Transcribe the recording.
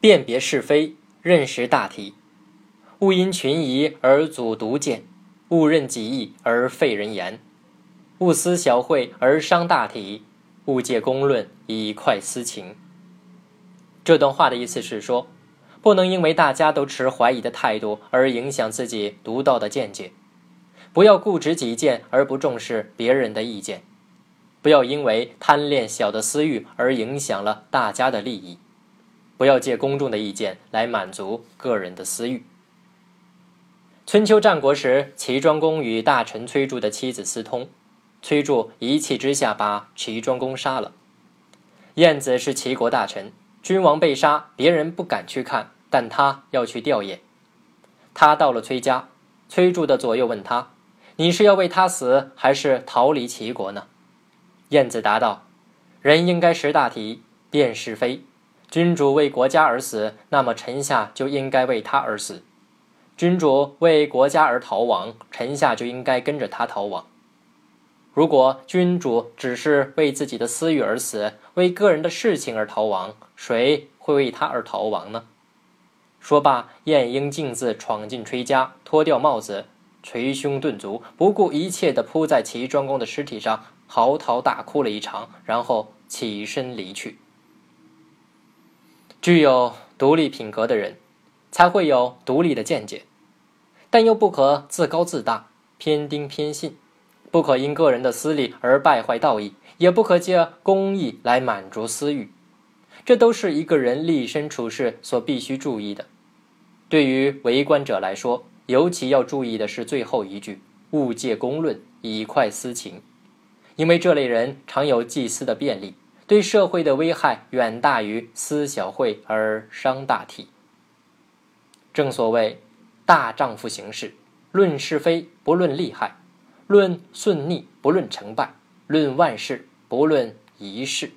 辨别是非，认识大体，勿因群疑而阻独见，勿任己意而废人言，勿思小惠而伤大体，勿借公论以快私情。这段话的意思是说，不能因为大家都持怀疑的态度而影响自己独到的见解。不要固执己见而不重视别人的意见，不要因为贪恋小的私欲而影响了大家的利益，不要借公众的意见来满足个人的私欲。春秋战国时，齐庄公与大臣崔杼的妻子私通，崔杼一气之下把齐庄公杀了。晏子是齐国大臣，君王被杀，别人不敢去看，但他要去吊唁。他到了崔家，崔杼的左右问他。你是要为他死，还是逃离齐国呢？晏子答道：“人应该识大体，辨是非。君主为国家而死，那么臣下就应该为他而死；君主为国家而逃亡，臣下就应该跟着他逃亡。如果君主只是为自己的私欲而死，为个人的事情而逃亡，谁会为他而逃亡呢？”说罢，晏婴径自闯进崔家，脱掉帽子。捶胸顿足，不顾一切地扑在齐庄公的尸体上，嚎啕大哭了一场，然后起身离去。具有独立品格的人，才会有独立的见解，但又不可自高自大、偏听偏信，不可因个人的私利而败坏道义，也不可借公义来满足私欲。这都是一个人立身处世所必须注意的。对于为官者来说，尤其要注意的是最后一句：“勿借公论以快私情”，因为这类人常有祭司的便利，对社会的危害远大于私小惠而伤大体。正所谓“大丈夫行事，论是非不论利害，论顺逆不论成败，论万事不论一事”。